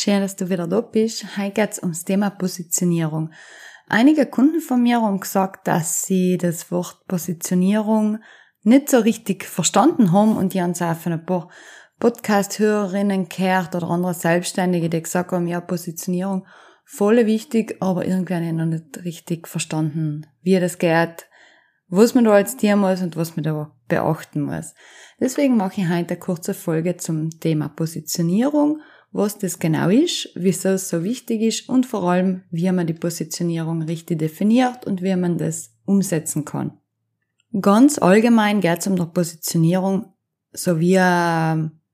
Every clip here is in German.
Schön, dass du wieder da bist. Heute geht es ums Thema Positionierung. Einige Kunden von mir haben gesagt, dass sie das Wort Positionierung nicht so richtig verstanden haben und die haben es auch von ein paar Podcast-Hörerinnen gehört oder andere Selbstständige, die gesagt haben, ja, Positionierung voll wichtig, aber irgendwie habe ich noch nicht richtig verstanden, wie das geht, was man da als Tier muss und was man da beachten muss. Deswegen mache ich heute eine kurze Folge zum Thema Positionierung, was das genau ist, wieso es so wichtig ist und vor allem, wie man die Positionierung richtig definiert und wie man das umsetzen kann. Ganz allgemein geht es um die Positionierung so wie, äh,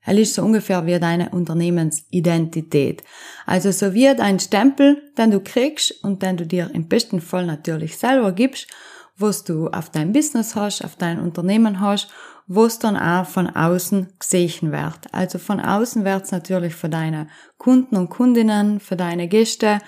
er ist so ungefähr wie deine Unternehmensidentität. Also so wie dein Stempel, den du kriegst und den du dir im besten Fall natürlich selber gibst, was du auf dein Business hast, auf dein Unternehmen hast, was dann auch von außen gesehen wird. Also von außen wird es natürlich für deine Kunden und Kundinnen, für deine Gäste,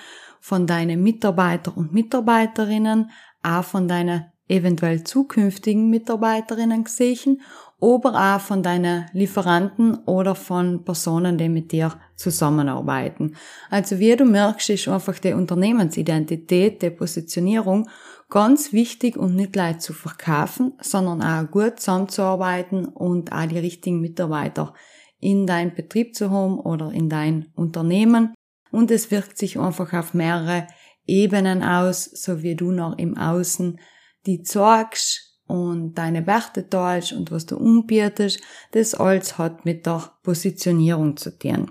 von deinen Mitarbeiter und Mitarbeiterinnen, auch von deinen eventuell zukünftigen Mitarbeiterinnen gesehen, aber auch von deinen Lieferanten oder von Personen, die mit dir zusammenarbeiten. Also wie du merkst, ist einfach die Unternehmensidentität, die Positionierung ganz wichtig und nicht leicht zu verkaufen, sondern auch gut zusammenzuarbeiten und auch die richtigen Mitarbeiter in dein Betrieb zu haben oder in dein Unternehmen. Und es wirkt sich einfach auf mehrere Ebenen aus, so wie du noch im Außen die zeigst und deine Werte teilst und was du umbietest, das alles hat mit der Positionierung zu tun.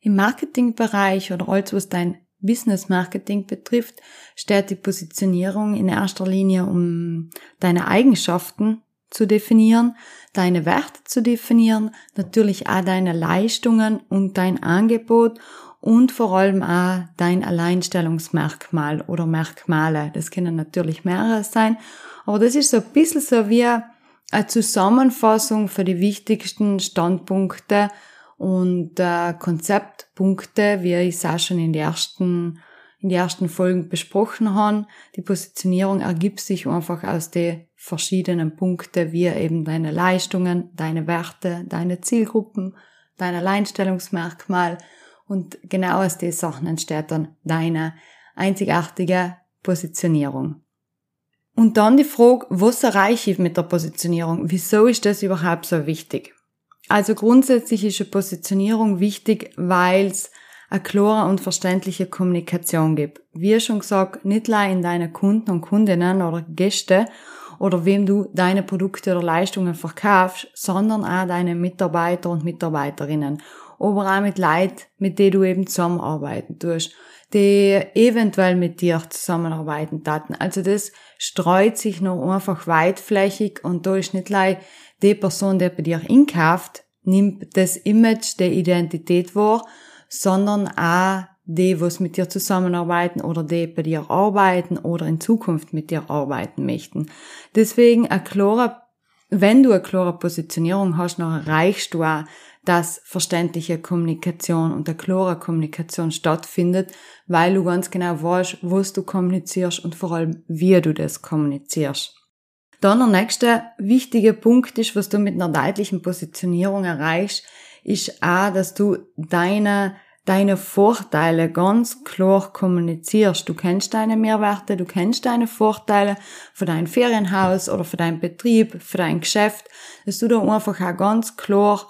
Im Marketingbereich oder alles, was dein Business Marketing betrifft, steht die Positionierung in erster Linie um deine Eigenschaften zu definieren, deine Werte zu definieren, natürlich auch deine Leistungen und dein Angebot und vor allem auch dein Alleinstellungsmerkmal oder Merkmale. Das können natürlich mehrere sein, aber das ist so ein bisschen so wie eine Zusammenfassung für die wichtigsten Standpunkte und äh, Konzeptpunkte, wie ich es auch schon in den ersten in die ersten Folgen besprochen habe. Die Positionierung ergibt sich einfach aus den verschiedenen Punkten, wie eben deine Leistungen, deine Werte, deine Zielgruppen, dein Alleinstellungsmerkmal und genau aus den Sachen entsteht dann deine einzigartige Positionierung. Und dann die Frage, was erreiche ich mit der Positionierung? Wieso ist das überhaupt so wichtig? Also grundsätzlich ist eine Positionierung wichtig, weil es eine klare und verständliche Kommunikation gibt. Wie schon gesagt, nicht nur in deine Kunden und Kundinnen oder Gäste oder wem du deine Produkte oder Leistungen verkaufst, sondern auch deine Mitarbeiter und Mitarbeiterinnen aber auch mit Leuten, mit denen du eben zusammenarbeiten tust, die eventuell mit dir zusammenarbeiten taten. Also das streut sich noch einfach weitflächig und da ist nicht gleich die Person, die bei dir einkauft, nimmt das Image der Identität wahr, sondern auch die, was mit dir zusammenarbeiten oder die bei dir arbeiten oder in Zukunft mit dir arbeiten möchten. Deswegen eine klare, wenn du eine klare Positionierung hast, dann erreichst du auch dass verständliche Kommunikation und eine klare Kommunikation stattfindet, weil du ganz genau weißt, was du kommunizierst und vor allem, wie du das kommunizierst. Dann der nächste wichtige Punkt ist, was du mit einer deutlichen Positionierung erreichst, ist auch, dass du deine deine Vorteile ganz klar kommunizierst. Du kennst deine Mehrwerte, du kennst deine Vorteile für dein Ferienhaus oder für deinen Betrieb, für dein Geschäft, dass du da einfach auch ganz klar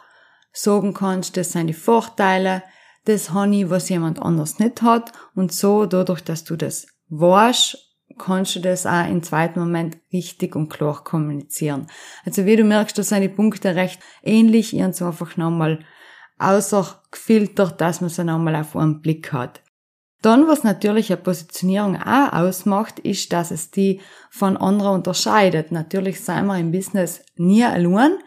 sagen kannst, das sind die Vorteile, das ich, was jemand anders nicht hat und so, dadurch, dass du das weißt, kannst du das auch im zweiten Moment richtig und klar kommunizieren. Also wie du merkst, da sind die Punkte recht ähnlich, ich habe so einfach nochmal außer gefiltert, dass man sie nochmal auf einen Blick hat. Dann, was natürlich eine Positionierung auch ausmacht, ist, dass es die von anderen unterscheidet. Natürlich sind wir im Business nie allein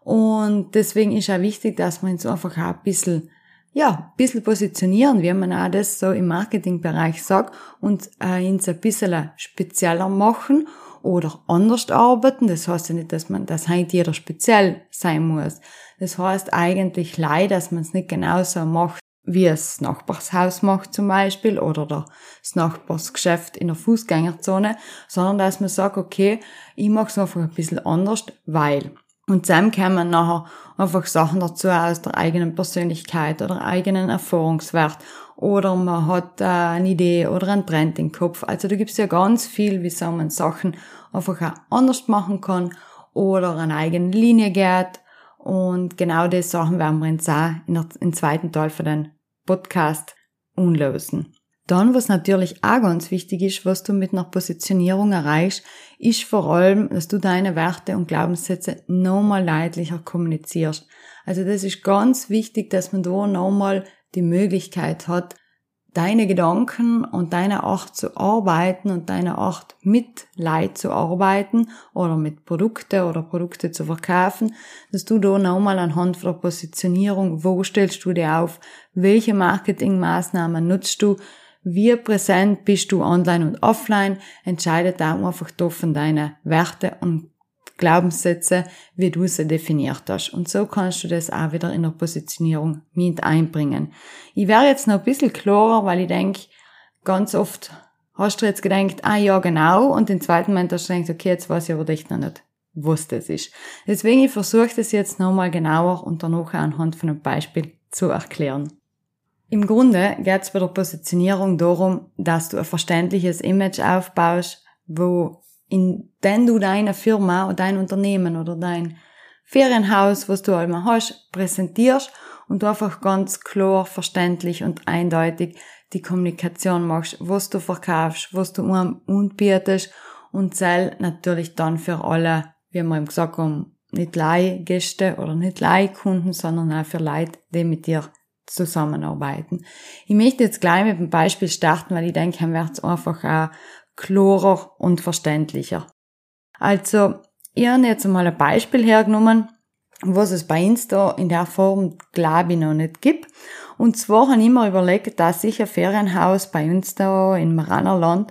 und deswegen ist auch wichtig, dass man uns einfach auch ein bisschen, ja, ein bisschen positionieren, wie man auch das so im Marketingbereich sagt und äh, uns ein bisschen spezieller machen oder anders arbeiten. Das heißt ja nicht, dass man, dass halt jeder speziell sein muss. Das heißt eigentlich leider, dass man es nicht genauso macht, wie es das Nachbarshaus macht zum Beispiel oder das Nachbarsgeschäft in der Fußgängerzone, sondern dass man sagt, okay, ich mache es einfach ein bisschen anders, weil. Und dann kommen nachher einfach Sachen dazu aus der eigenen Persönlichkeit oder eigenen Erfahrungswert oder man hat äh, eine Idee oder einen Trend im Kopf. Also da gibt es ja ganz viel, wie so man Sachen einfach auch anders machen kann oder eine eigene Linie geht und genau das Sachen werden wir uns auch im zweiten Teil von den Podcast unlösen. Dann, was natürlich auch ganz wichtig ist, was du mit einer Positionierung erreichst, ist vor allem, dass du deine Werte und Glaubenssätze nochmal leidlicher kommunizierst. Also das ist ganz wichtig, dass man da nochmal die Möglichkeit hat, deine Gedanken und deine Art zu arbeiten und deine Art mit Leid zu arbeiten oder mit Produkte oder Produkte zu verkaufen, dass du da nochmal anhand von der Positionierung, wo stellst du dir auf, welche Marketingmaßnahmen nutzt du, wie präsent bist du online und offline, entscheidet da einfach da von deine Werte und Glaubenssätze, wie du sie definiert hast. Und so kannst du das auch wieder in der Positionierung mit einbringen. Ich wäre jetzt noch ein bisschen klarer, weil ich denke, ganz oft hast du jetzt gedacht, ah ja, genau, und im zweiten Moment hast du gedacht, okay, jetzt weiß ich aber echt noch nicht, was das ist. Deswegen, ich versuche das jetzt nochmal genauer und danach anhand von einem Beispiel zu erklären. Im Grunde geht es bei der Positionierung darum, dass du ein verständliches Image aufbaust, wo in den du deine Firma oder dein Unternehmen oder dein Ferienhaus, was du einmal hast, präsentierst und du einfach ganz klar, verständlich und eindeutig die Kommunikation machst, was du verkaufst, was du anbietest und zähl natürlich dann für alle, wie wir eben gesagt haben, nicht Leihgäste oder nicht Leihkunden, sondern auch für Leute, die mit dir zusammenarbeiten. Ich möchte jetzt gleich mit dem Beispiel starten, weil ich denke, dann wird es einfach auch klarer und verständlicher. Also, ich habe jetzt mal ein Beispiel hergenommen, was es bei Insta in der Form, glaube ich, noch nicht gibt. Und zwar habe ich mir überlegt, dass sich ein Ferienhaus bei uns da in Maranerland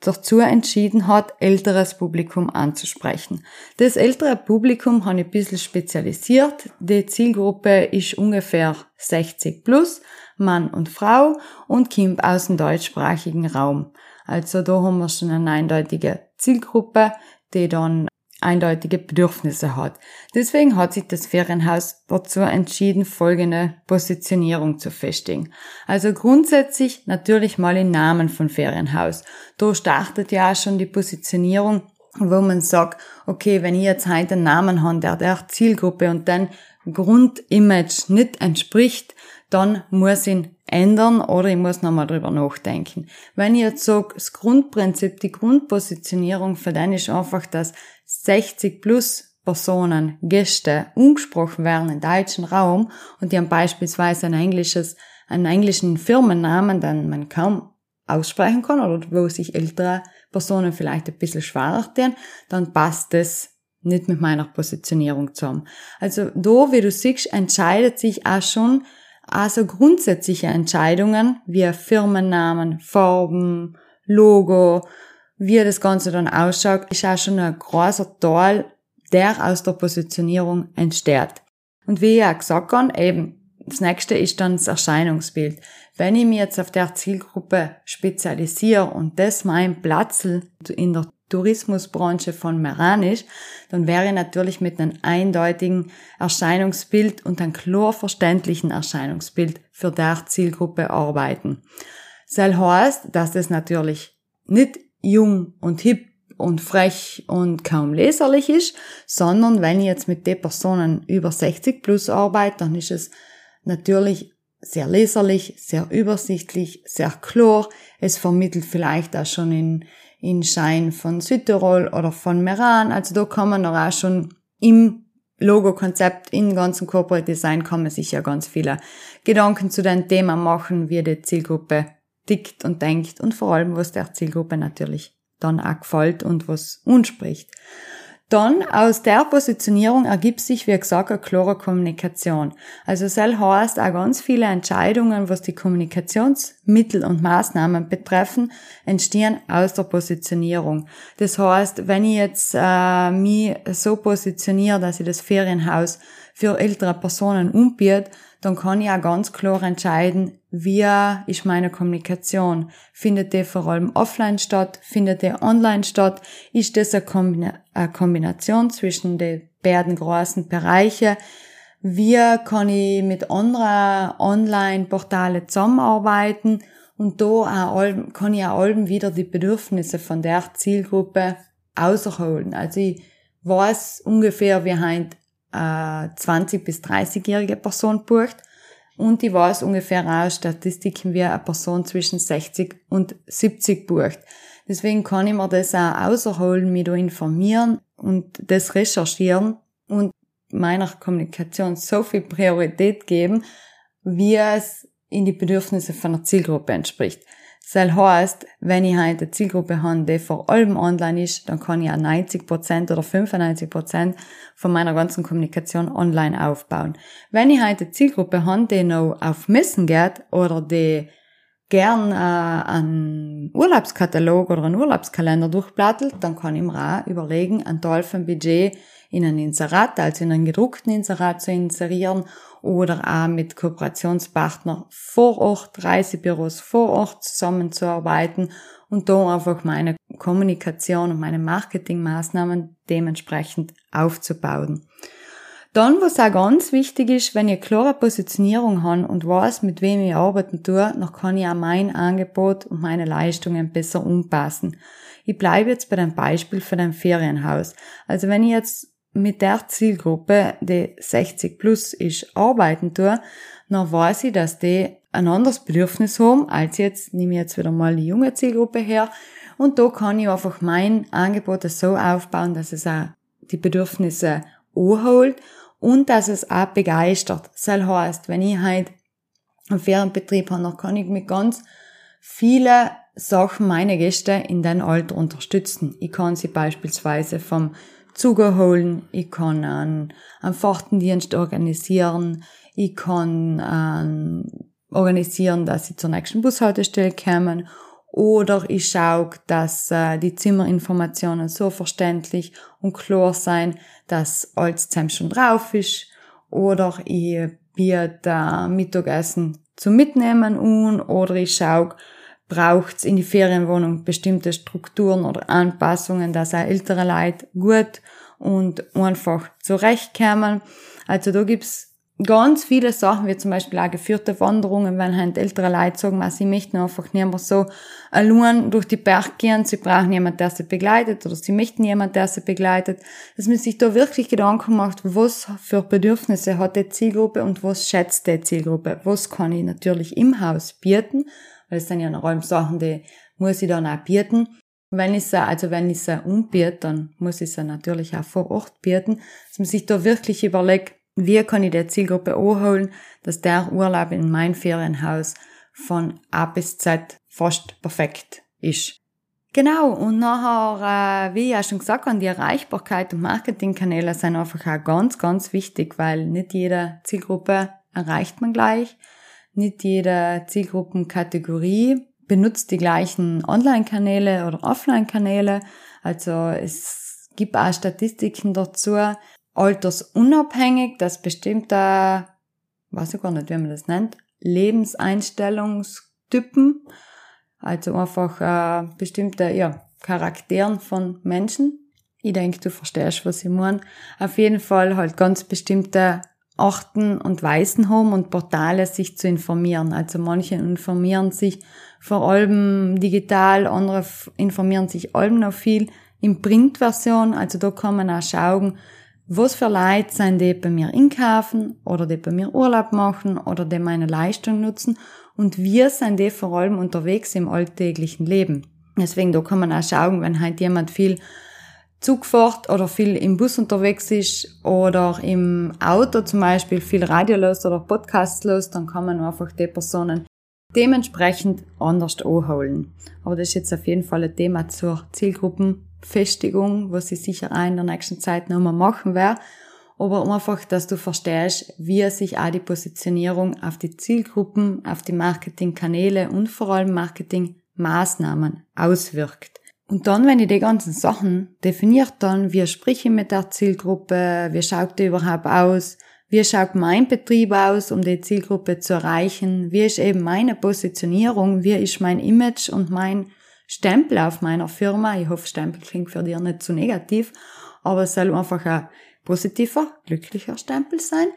dazu entschieden hat, älteres Publikum anzusprechen. Das ältere Publikum habe ich ein bisschen spezialisiert. Die Zielgruppe ist ungefähr 60 plus, Mann und Frau und kommt aus dem deutschsprachigen Raum. Also da haben wir schon eine eindeutige Zielgruppe, die dann eindeutige Bedürfnisse hat. Deswegen hat sich das Ferienhaus dazu entschieden, folgende Positionierung zu festigen. Also grundsätzlich natürlich mal im Namen von Ferienhaus. Da startet ja auch schon die Positionierung, wo man sagt, okay, wenn ich jetzt heute einen Namen habe, der der Zielgruppe und dann Grundimage nicht entspricht, dann muss ich ihn ändern oder ich muss nochmal drüber nachdenken. Wenn ich jetzt sage, das Grundprinzip, die Grundpositionierung für den ist einfach, dass 60 plus Personen, Gäste umgesprochen werden im deutschen Raum und die haben beispielsweise ein englisches, einen englischen Firmennamen, den man kaum aussprechen kann oder wo sich ältere Personen vielleicht ein bisschen schwerer tun, dann passt das nicht mit meiner Positionierung zusammen. Also da, wie du siehst, entscheidet sich auch schon also grundsätzliche Entscheidungen wie Firmennamen, Farben, Logo, wie das Ganze dann ausschaut, ist auch schon ein großer Teil, der aus der Positionierung entsteht. Und wie ich auch gesagt habe, eben, das nächste ist dann das Erscheinungsbild. Wenn ich mich jetzt auf der Zielgruppe spezialisiere und das mein Platz in der Tourismusbranche von Meran ist, dann wäre ich natürlich mit einem eindeutigen Erscheinungsbild und einem klar verständlichen Erscheinungsbild für der Zielgruppe arbeiten. Das heißt, dass das natürlich nicht jung und hip und frech und kaum leserlich ist, sondern wenn ich jetzt mit den Personen über 60 plus arbeite, dann ist es natürlich sehr leserlich, sehr übersichtlich, sehr klar. Es vermittelt vielleicht auch schon in, in Schein von Südtirol oder von Meran. Also da kann man auch schon im Logo-Konzept, im ganzen Corporate Design kann man sich ja ganz viele Gedanken zu dem Thema machen, wie die Zielgruppe tickt und denkt und vor allem, was der Zielgruppe natürlich dann auch gefällt und was uns spricht. Dann aus der Positionierung ergibt sich, wie gesagt, eine klare Kommunikation. Also soll heißt auch ganz viele Entscheidungen, was die Kommunikationsmittel und Maßnahmen betreffen, entstehen aus der Positionierung. Das heißt, wenn ich jetzt äh, mich so positioniere, dass ich das Ferienhaus für ältere Personen umbiete, dann kann ich auch ganz klar entscheiden, wie ist meine Kommunikation. Findet die vor allem offline statt? Findet die online statt? Ist das eine, Kombination zwischen den beiden großen Bereichen? Wie kann ich mit anderen Online-Portalen zusammenarbeiten? Und da kann ich auch wieder die Bedürfnisse von der Zielgruppe außerholen. Also ich weiß ungefähr, wie heint 20 bis 30-jährige Person bucht. Und ich weiß ungefähr auch Statistiken, wie eine Person zwischen 60 und 70 bucht. Deswegen kann ich mir das auch außerholen, mich da informieren und das recherchieren und meiner Kommunikation so viel Priorität geben, wie es in die Bedürfnisse von der Zielgruppe entspricht. Das heißt, wenn ich halt eine Zielgruppe habe, die vor allem online ist, dann kann ich auch 90% oder 95% von meiner ganzen Kommunikation online aufbauen. Wenn ich halt eine Zielgruppe habe, die noch auf Messen geht oder die gern äh, einen Urlaubskatalog oder einen Urlaubskalender durchplattelt, dann kann ich mir auch überlegen, ein Teil vom Budget in ein Inserat, also in einen gedruckten Inserat zu inserieren oder auch mit Kooperationspartnern vor Ort, Reisebüros vor Ort zusammenzuarbeiten und da einfach meine Kommunikation und meine Marketingmaßnahmen dementsprechend aufzubauen. Dann, was auch ganz wichtig ist, wenn ich klare Positionierung habe und weiß, mit wem ich arbeiten tue, dann kann ich auch mein Angebot und meine Leistungen besser umpassen. Ich bleibe jetzt bei dem Beispiel für dein Ferienhaus. Also wenn ich jetzt mit der Zielgruppe, die 60 plus ist, arbeiten tue, dann weiß ich, dass die ein anderes Bedürfnis haben, als jetzt, nehme ich jetzt wieder mal die junge Zielgruppe her, und da kann ich einfach mein Angebot so aufbauen, dass es auch die Bedürfnisse anholt und dass es auch begeistert. Das heißt, wenn ich halt einen Ferienbetrieb habe, dann kann ich mit ganz viele Sachen meine Gäste in den Alter unterstützen. Ich kann sie beispielsweise vom Zuger holen, ich kann einen, einen Fahrtendienst organisieren, ich kann ähm, organisieren, dass sie zur nächsten Bushaltestelle kommen oder ich schaue, dass äh, die Zimmerinformationen so verständlich und klar sein, dass alles zusammen schon drauf ist. Oder ich biete äh, Mittagessen zum Mitnehmen an oder ich schaue, braucht's in die Ferienwohnung bestimmte Strukturen oder Anpassungen, dass auch ältere Leute gut und einfach zurechtkommen. Also da gibt's ganz viele Sachen, wie zum Beispiel auch geführte Wanderungen, wenn halt ältere Leute sagen, sie möchten einfach nicht mehr so allein durch die Berg gehen, sie brauchen jemand, der sie begleitet, oder sie möchten jemand, der sie begleitet, dass man sich da wirklich Gedanken macht, was für Bedürfnisse hat die Zielgruppe und was schätzt die Zielgruppe, was kann ich natürlich im Haus bieten, weil es sind ja noch allem Sachen, die muss ich dann auch bieten. Wenn ich sie, also wenn ich sie umbiete, dann muss ich sie natürlich auch vor Ort bieten, dass man sich da wirklich überlegt, wie kann ich der Zielgruppe anholen, dass der Urlaub in mein Ferienhaus von A bis Z fast perfekt ist. Genau, und nachher, äh, wie ich ja schon gesagt habe, die Erreichbarkeit und Marketingkanäle sind einfach auch ganz, ganz wichtig, weil nicht jede Zielgruppe erreicht man gleich. Nicht jede Zielgruppenkategorie benutzt die gleichen Online-Kanäle oder Offline-Kanäle. Also es gibt auch Statistiken dazu, altersunabhängig, dass bestimmte, weiß ich gar nicht, wie man das nennt, Lebenseinstellungstypen, also einfach äh, bestimmte ja, Charakteren von Menschen. Ich denke, du verstehst, was ich meine. Auf jeden Fall halt ganz bestimmte Orten und Weisen haben und Portale sich zu informieren. Also manche informieren sich vor allem digital, andere informieren sich allem noch viel in Printversion. Also da kann man auch schauen, was für Leute sind die bei mir einkaufen oder die bei mir Urlaub machen oder die meine Leistung nutzen und wir sind die vor allem unterwegs im alltäglichen Leben. Deswegen da kann man auch schauen, wenn halt jemand viel Zug fährt oder viel im Bus unterwegs ist oder im Auto zum Beispiel viel Radio los oder Podcasts los, dann kann man einfach die Personen dementsprechend anders anholen. Aber das ist jetzt auf jeden Fall ein Thema zur Zielgruppenfestigung, was ich sicher auch in der nächsten Zeit noch mal machen werde. Aber einfach, dass du verstehst, wie sich auch die Positionierung auf die Zielgruppen, auf die Marketingkanäle und vor allem Marketingmaßnahmen auswirkt. Und dann, wenn ich die ganzen Sachen definiert dann, wie spreche ich mit der Zielgruppe, wie schaut die überhaupt aus, wie schaut mein Betrieb aus, um die Zielgruppe zu erreichen, wie ist eben meine Positionierung, wie ist mein Image und mein Stempel auf meiner Firma. Ich hoffe, Stempel klingt für dich nicht zu negativ, aber es soll einfach ein positiver, glücklicher Stempel sein.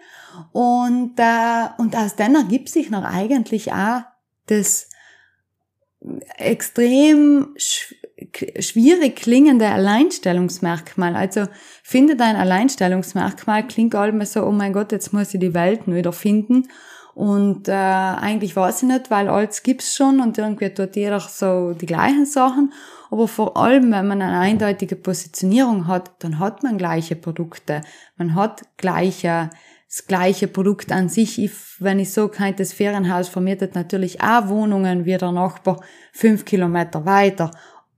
Und, äh, und aus dem ergibt sich noch eigentlich auch das extrem schwierig klingende Alleinstellungsmerkmal. Also finde dein Alleinstellungsmerkmal, klingt allem so, oh mein Gott, jetzt muss ich die Welt wieder finden. Und äh, eigentlich weiß ich nicht, weil alles gibt's schon und irgendwie tut jeder so die gleichen Sachen. Aber vor allem, wenn man eine eindeutige Positionierung hat, dann hat man gleiche Produkte. Man hat gleiche das gleiche Produkt an sich. Ich, wenn ich so kann, das Ferienhaus vermietet natürlich auch Wohnungen wie der Nachbar fünf Kilometer weiter.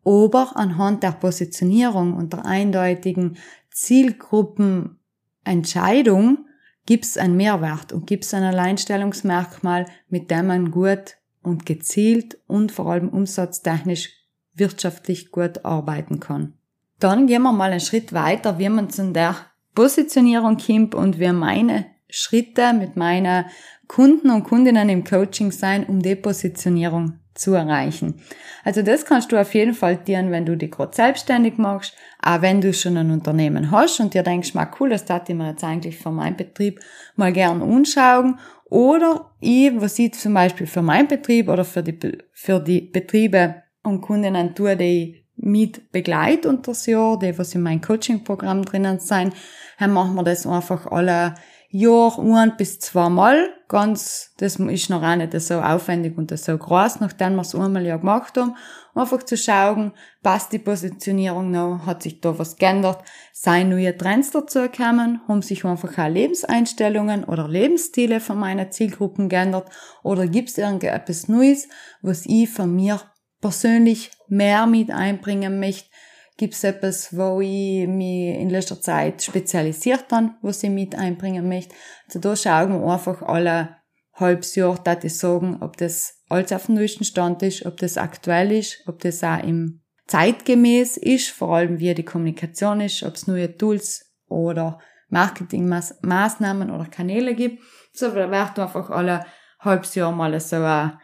Aber anhand der Positionierung und der eindeutigen Zielgruppenentscheidung gibt es einen Mehrwert und gibt es ein Alleinstellungsmerkmal, mit dem man gut und gezielt und vor allem umsatztechnisch wirtschaftlich gut arbeiten kann. Dann gehen wir mal einen Schritt weiter, wie man zu der Positionierung kommt und wie meine Schritte mit meinen Kunden und Kundinnen im Coaching sein, um die Positionierung zu erreichen. Also das kannst du auf jeden Fall tun, wenn du dich gerade selbstständig machst, auch wenn du schon ein Unternehmen hast und dir denkst, mal cool, das tat ich mir jetzt eigentlich für meinen Betrieb mal gern anschauen. Oder ich, was ich zum Beispiel für meinen Betrieb oder für die, für die Betriebe und Kundinnen tue, die ich mit begleite unter das Jahr, die, was in meinem Coaching-Programm drinnen sein, dann machen wir das einfach alle Jahr ein bis zweimal. Ganz, das ist noch auch nicht so aufwendig und so groß, nachdem wir es einmal ja gemacht haben. Einfach zu schauen, passt die Positionierung noch, hat sich da was geändert, seien neue Trends dazu gekommen, haben sich einfach auch Lebenseinstellungen oder Lebensstile von meinen Zielgruppen geändert? Oder gibt es irgendetwas Neues, was ich von mir persönlich mehr mit einbringen möchte, Gibt es etwas, wo ich mich in letzter Zeit spezialisiert habe, was ich mit einbringen möchte? Also da schauen wir einfach alle halbes Jahr, da ich sagen, ob das alles auf dem neuesten Stand ist, ob das aktuell ist, ob das auch im zeitgemäß ist, vor allem wie die Kommunikation ist, ob es neue Tools oder Marketingmaßnahmen oder Kanäle gibt. So, da wird einfach alle halbes Jahr mal so eine,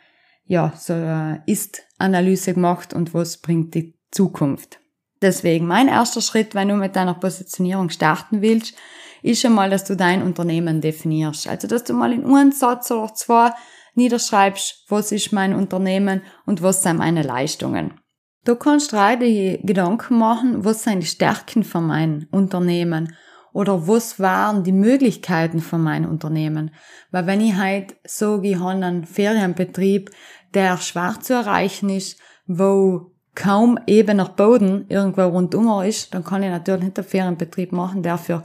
ja, so eine Ist-Analyse gemacht und was bringt die Zukunft. Deswegen mein erster Schritt, wenn du mit deiner Positionierung starten willst, ist schon mal, dass du dein Unternehmen definierst. Also, dass du mal in einem Satz oder zwei niederschreibst, was ist mein Unternehmen und was sind meine Leistungen. Du kannst dir Gedanken machen, was sind die Stärken von meinem Unternehmen oder was waren die Möglichkeiten von meinem Unternehmen. Weil wenn ich halt ich habe einen Ferienbetrieb, der schwer zu erreichen ist, wo kaum ebener Boden irgendwo rundum ist, dann kann ich natürlich einen Ferienbetrieb machen, der für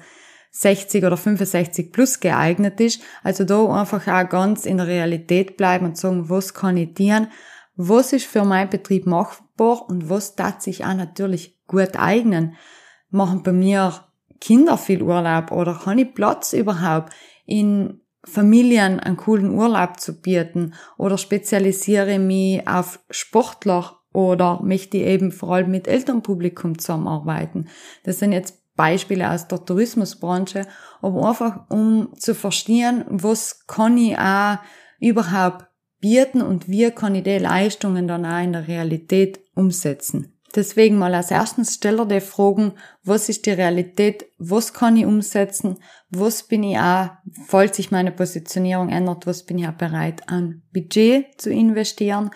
60 oder 65 plus geeignet ist. Also da einfach auch ganz in der Realität bleiben und sagen, was kann ich dienen, was ist für meinen Betrieb machbar und was tat sich auch natürlich gut eignen. Machen bei mir Kinder viel Urlaub oder habe ich Platz überhaupt in Familien einen coolen Urlaub zu bieten oder spezialisiere mich auf Sportler oder möchte ich eben vor allem mit Elternpublikum zusammenarbeiten. Das sind jetzt Beispiele aus der Tourismusbranche, aber einfach um zu verstehen, was kann ich auch überhaupt bieten und wie kann ich die Leistungen dann auch in der Realität umsetzen. Deswegen mal als erstens stelle dir Fragen, was ist die Realität, was kann ich umsetzen, was bin ich auch, falls sich meine Positionierung ändert, was bin ich auch bereit an Budget zu investieren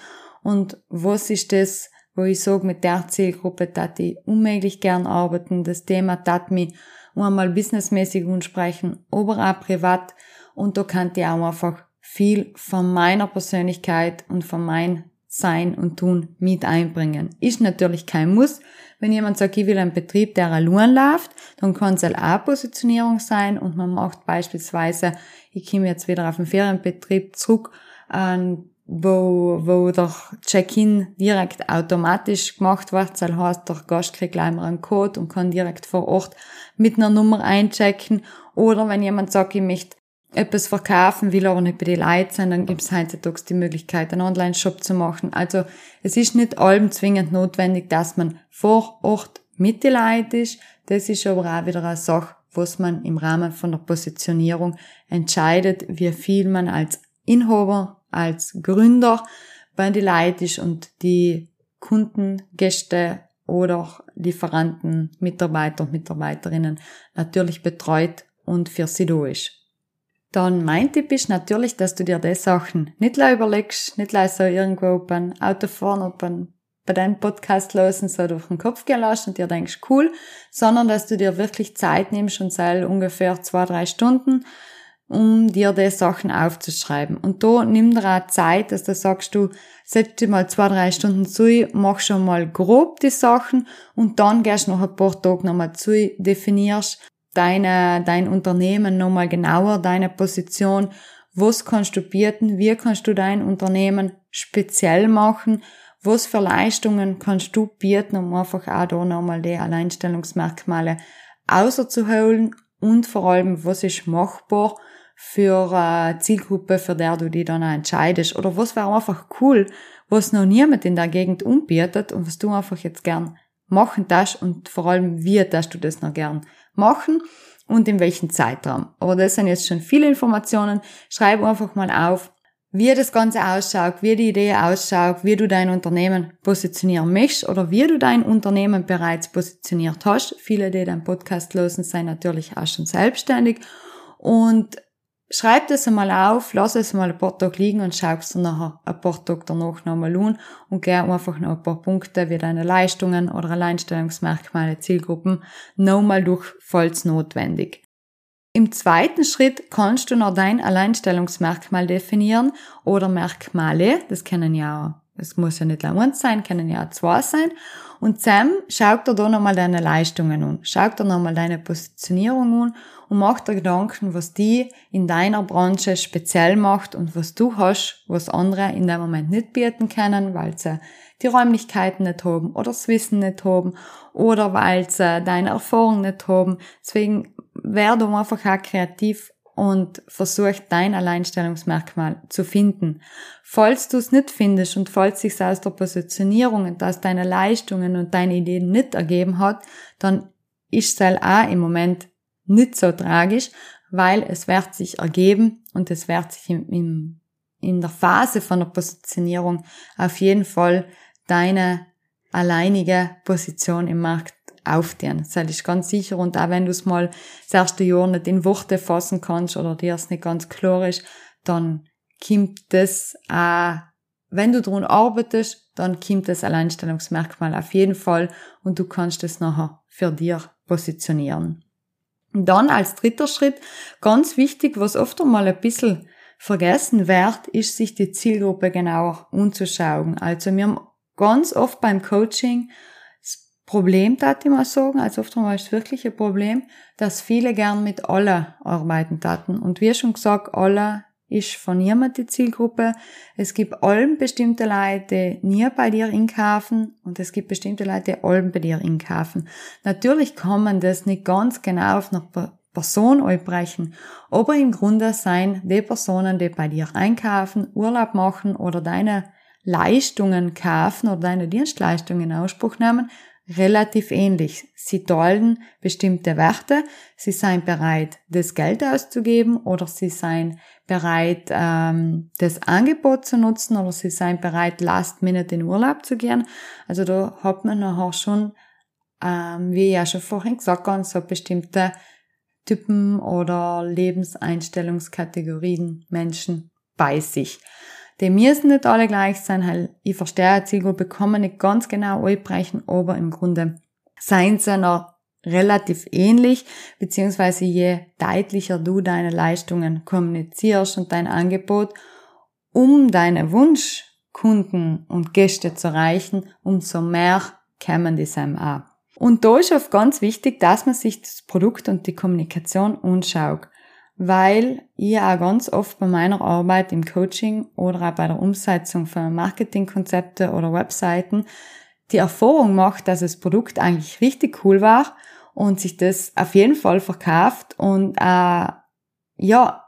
und was ist das, wo ich sage, mit der Zielgruppe tat ich unmöglich gern arbeiten, das Thema tat mich einmal businessmäßig ansprechen, aber auch privat und da kann ich auch einfach viel von meiner Persönlichkeit und von meinem sein und Tun mit einbringen. Ist natürlich kein Muss. Wenn jemand sagt, ich will einen Betrieb, der allein läuft, dann kann es halt auch Positionierung sein und man macht beispielsweise, ich komme jetzt wieder auf den Ferienbetrieb zurück, ähm, wo, wo der Check-in direkt automatisch gemacht wird. Das heißt, der Gast kriegt gleich einen Code und kann direkt vor Ort mit einer Nummer einchecken. Oder wenn jemand sagt, ich möchte etwas verkaufen will, aber nicht bei den Leuten sein, dann gibt es heutzutage die Möglichkeit, einen Online-Shop zu machen. Also es ist nicht allem zwingend notwendig, dass man vor Ort mit den Leuten ist. Das ist aber auch wieder eine Sache, was man im Rahmen von der Positionierung entscheidet, wie viel man als Inhaber, als Gründer bei den Leuten ist und die Kunden, Gäste oder Lieferanten, Mitarbeiter, Mitarbeiterinnen natürlich betreut und für sie da ist. Dann mein Tipp ist natürlich, dass du dir die Sachen nicht überlegst, nicht so irgendwo beim Autofahren oder beim, bei deinem Podcast losen, so durch den Kopf gehen lässt und dir denkst, cool, sondern dass du dir wirklich Zeit nimmst und sei ungefähr zwei, drei Stunden, um dir die Sachen aufzuschreiben. Und da nimm dir auch Zeit, dass du sagst, du setzt dir mal zwei, drei Stunden zu, mach schon mal grob die Sachen und dann gehst du noch ein paar Tage nochmal zu, definierst, deine, dein Unternehmen nochmal genauer, deine Position, was kannst du bieten, wie kannst du dein Unternehmen speziell machen, was für Leistungen kannst du bieten, um einfach auch da nochmal die Alleinstellungsmerkmale außerzuholen? Und vor allem, was ist machbar für eine Zielgruppe, für der du die dann auch entscheidest oder was wäre einfach cool, was noch niemand in der Gegend umbietet und was du einfach jetzt gern machen darfst und vor allem, wie darfst du das noch gern machen und in welchem Zeitraum. Aber das sind jetzt schon viele Informationen. Schreib einfach mal auf, wie das Ganze ausschaut, wie die Idee ausschaut, wie du dein Unternehmen positionieren möchtest oder wie du dein Unternehmen bereits positioniert hast. Viele, die deinen Podcast losen, sind natürlich auch schon selbstständig. Und Schreib das einmal auf, lass es mal ein paar Tage liegen und schau es dann nachher ein paar Tage danach nochmal an und geh einfach noch ein paar Punkte wie deine Leistungen oder Alleinstellungsmerkmale, Zielgruppen nochmal durch, falls notwendig. Im zweiten Schritt kannst du noch dein Alleinstellungsmerkmal definieren oder Merkmale, das kennen ja auch es muss ja nicht lang eins sein, können ja zwei sein. Und Sam schaut dir da nochmal deine Leistungen an, schaut dir nochmal deine Positionierung an und macht dir Gedanken, was die in deiner Branche speziell macht und was du hast, was andere in dem Moment nicht bieten können, weil sie die Räumlichkeiten nicht haben oder das Wissen nicht haben oder weil sie deine Erfahrung nicht haben. Deswegen werde einfach auch kreativ und versuch dein Alleinstellungsmerkmal zu finden. Falls du es nicht findest und falls sich aus der Positionierung und aus deinen Leistungen und deinen Ideen nicht ergeben hat, dann ist es auch im Moment nicht so tragisch, weil es wird sich ergeben und es wird sich im, im, in der Phase von der Positionierung auf jeden Fall deine alleinige Position im Markt aufdehnen. Das ist ganz sicher. Und auch wenn du es mal das erste Jahr nicht in Worte fassen kannst oder dir es nicht ganz klar ist, dann kommt das auch, wenn du daran arbeitest, dann kommt das Alleinstellungsmerkmal auf jeden Fall und du kannst es nachher für dir positionieren. Und dann als dritter Schritt, ganz wichtig, was oft einmal ein bisschen vergessen wird, ist, sich die Zielgruppe genauer anzuschauen. Also wir haben ganz oft beim Coaching Problem, tat ich mal sagen, also oft einmal ist wirklich ein Problem, dass viele gern mit alle arbeiten taten. Und wie schon gesagt, alle ist von niemand die Zielgruppe. Es gibt allen bestimmte Leute, die nie bei dir einkaufen und es gibt bestimmte Leute, die allen bei dir einkaufen. Natürlich kann man das nicht ganz genau auf eine Person einbrechen, aber im Grunde sein die Personen, die bei dir einkaufen, Urlaub machen oder deine Leistungen kaufen oder deine Dienstleistungen in Anspruch nehmen, relativ ähnlich. Sie teilen bestimmte Werte, sie seien bereit, das Geld auszugeben oder sie seien bereit, ähm, das Angebot zu nutzen oder sie seien bereit, last minute in Urlaub zu gehen. Also da hat man nachher schon, ähm, wie ich ja schon vorhin gesagt habe, so bestimmte Typen oder Lebenseinstellungskategorien Menschen bei sich. Die müssen nicht alle gleich sein, weil ich verstehe, Zielgruppe kann man nicht ganz genau einbrechen, aber im Grunde seien sie noch relativ ähnlich, beziehungsweise je deutlicher du deine Leistungen kommunizierst und dein Angebot, um deine Wunschkunden und Gäste zu erreichen, umso mehr kämen die einem an. Und da ist oft ganz wichtig, dass man sich das Produkt und die Kommunikation anschaut weil ich auch ganz oft bei meiner Arbeit im Coaching oder auch bei der Umsetzung von Marketingkonzepte oder Webseiten die Erfahrung macht, dass das Produkt eigentlich richtig cool war und sich das auf jeden Fall verkauft und äh, ja,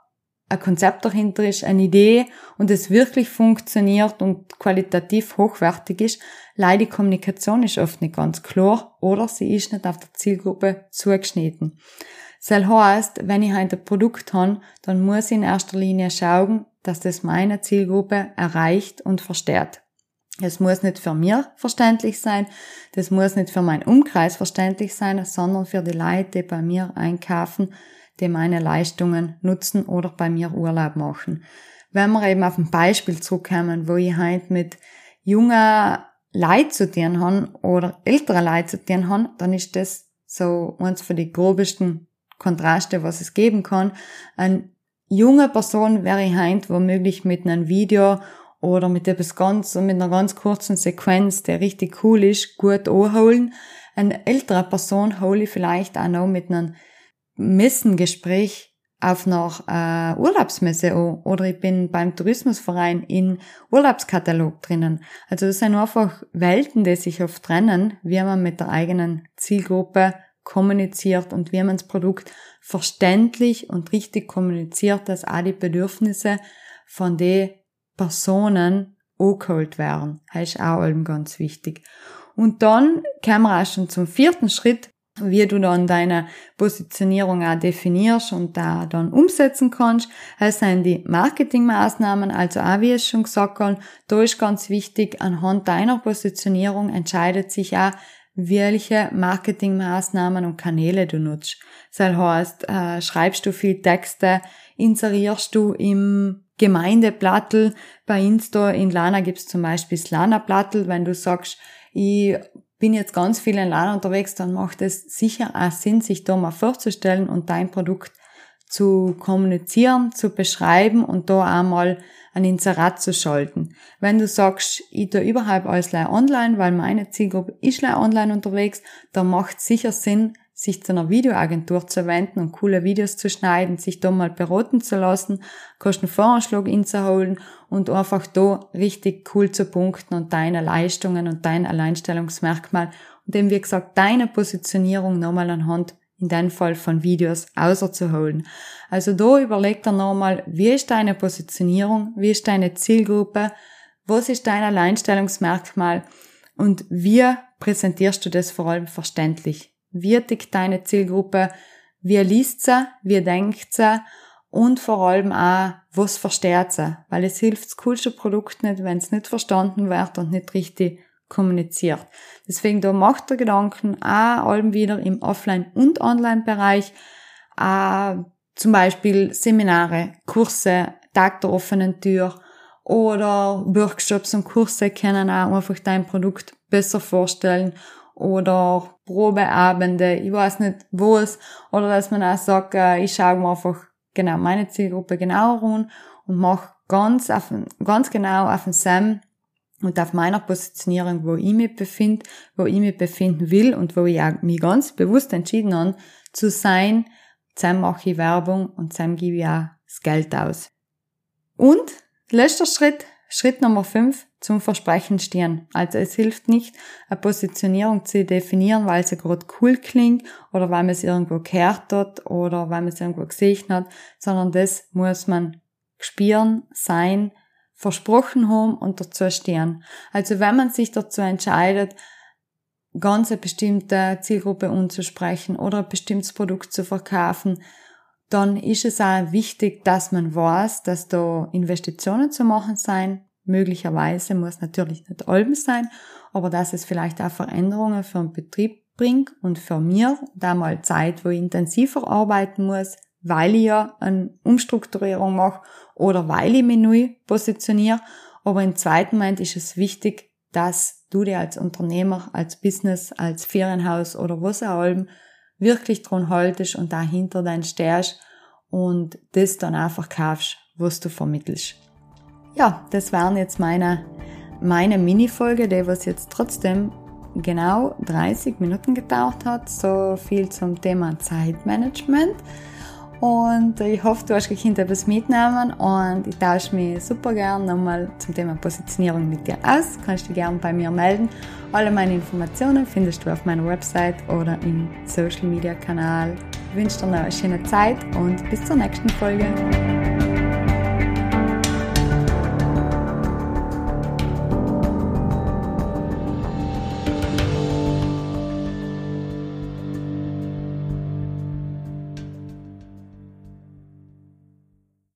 ein Konzept dahinter ist, eine Idee und es wirklich funktioniert und qualitativ hochwertig ist, leider die Kommunikation ist oft nicht ganz klar oder sie ist nicht auf der Zielgruppe zugeschnitten. Das heißt, wenn ich ein Produkt habe, dann muss ich in erster Linie schauen, dass das meine Zielgruppe erreicht und versteht. Es muss nicht für mir verständlich sein, das muss nicht für meinen Umkreis verständlich sein, sondern für die Leute, die bei mir einkaufen, die meine Leistungen nutzen oder bei mir Urlaub machen. Wenn wir eben auf ein Beispiel zurückkommen, wo ich halt mit junger Leid zu tun habe oder älterer Leid zu tun habe, dann ist das so eins von den grobesten Kontraste, was es geben kann. Eine junge Person wäre heint womöglich mit einem Video oder mit etwas ganz, mit einer ganz kurzen Sequenz, der richtig cool ist, gut anholen. Eine ältere Person hole ich vielleicht auch noch mit einem Messengespräch auf einer äh, Urlaubsmesse an oder ich bin beim Tourismusverein in Urlaubskatalog drinnen. Also das sind einfach Welten, die sich oft trennen, wie man mit der eigenen Zielgruppe kommuniziert und wie man das Produkt verständlich und richtig kommuniziert, dass auch die Bedürfnisse von den Personen angeholt werden. Das ist auch eben ganz wichtig. Und dann kommen wir auch schon zum vierten Schritt, wie du dann deine Positionierung auch definierst und da dann umsetzen kannst. Das sind die Marketingmaßnahmen, also auch wie ich schon gesagt habe, da ist ganz wichtig, anhand deiner Positionierung entscheidet sich auch, welche Marketingmaßnahmen und Kanäle du nutzt. Das heißt, äh, schreibst du viel Texte, inserierst du im Gemeindeplattel. Bei Insta in Lana gibt's zum Beispiel das Lana-Plattel. Wenn du sagst, ich bin jetzt ganz viel in Lana unterwegs, dann macht es sicher auch Sinn, sich da mal vorzustellen und dein Produkt zu kommunizieren, zu beschreiben und da einmal ein Inserat zu schalten. Wenn du sagst, ich tue überhaupt alles online, weil meine Zielgruppe ist online unterwegs, dann macht sicher Sinn, sich zu einer Videoagentur zu wenden und coole Videos zu schneiden, sich da mal beraten zu lassen, Kostenvoranschlag inzuholen und einfach da richtig cool zu punkten und deine Leistungen und dein Alleinstellungsmerkmal und eben wie gesagt deine Positionierung nochmal anhand in dem Fall von Videos außerzuholen. Also da überleg dir nochmal, wie ist deine Positionierung, wie ist deine Zielgruppe, was ist dein Alleinstellungsmerkmal und wie präsentierst du das vor allem verständlich? Wie tickt deine Zielgruppe? Wie liest sie? Wie denkt sie? Und vor allem auch, was versteht sie? Weil es hilft das coolste Produkt nicht, wenn es nicht verstanden wird und nicht richtig kommuniziert. Deswegen da macht der Gedanken auch allem wieder im Offline- und Online-Bereich, zum Beispiel Seminare, Kurse, Tag der offenen Tür oder Workshops und Kurse können auch einfach dein Produkt besser vorstellen oder Probeabende, ich weiß nicht wo es, oder dass man auch sagt, äh, ich schaue mir einfach genau meine Zielgruppe genauer an und mache ganz, ganz genau auf den Sam und auf meiner Positionierung, wo ich mich befinde, wo ich mich befinden will und wo ich mich ganz bewusst entschieden habe, zu sein, zusammen mache ich Werbung und zusammen gebe ich auch das Geld aus. Und letzter Schritt, Schritt Nummer 5, zum Versprechen stehen. Also es hilft nicht, eine Positionierung zu definieren, weil sie gerade cool klingt oder weil man es irgendwo gehört hat oder weil man es irgendwo gesehen hat, sondern das muss man spüren, sein, versprochen haben und dazu stehen. Also wenn man sich dazu entscheidet, ganz eine bestimmte Zielgruppe umzusprechen oder ein bestimmtes Produkt zu verkaufen, dann ist es auch wichtig, dass man weiß, dass da Investitionen zu machen sein. Möglicherweise muss natürlich nicht Alben sein, aber dass es vielleicht auch Veränderungen für den Betrieb bringt und für mir da mal Zeit, wo ich intensiver arbeiten muss, weil ich ja eine Umstrukturierung mache oder weil ich mich neu positioniere. Aber im zweiten Moment ist es wichtig, dass du dir als Unternehmer, als Business, als Ferienhaus oder was auch immer wirklich dran haltest und dahinter dein stehst und das dann einfach kaufst, was du vermittelst. Ja, das waren jetzt meine, meine Mini-Folge, die was jetzt trotzdem genau 30 Minuten gedauert hat. So viel zum Thema Zeitmanagement. Und ich hoffe, du hast gekannt etwas mitnehmen und ich tausche mich super gern nochmal zum Thema Positionierung mit dir aus. Kannst du gerne bei mir melden. Alle meine Informationen findest du auf meiner Website oder im Social Media Kanal. Ich wünsche dir noch eine schöne Zeit und bis zur nächsten Folge.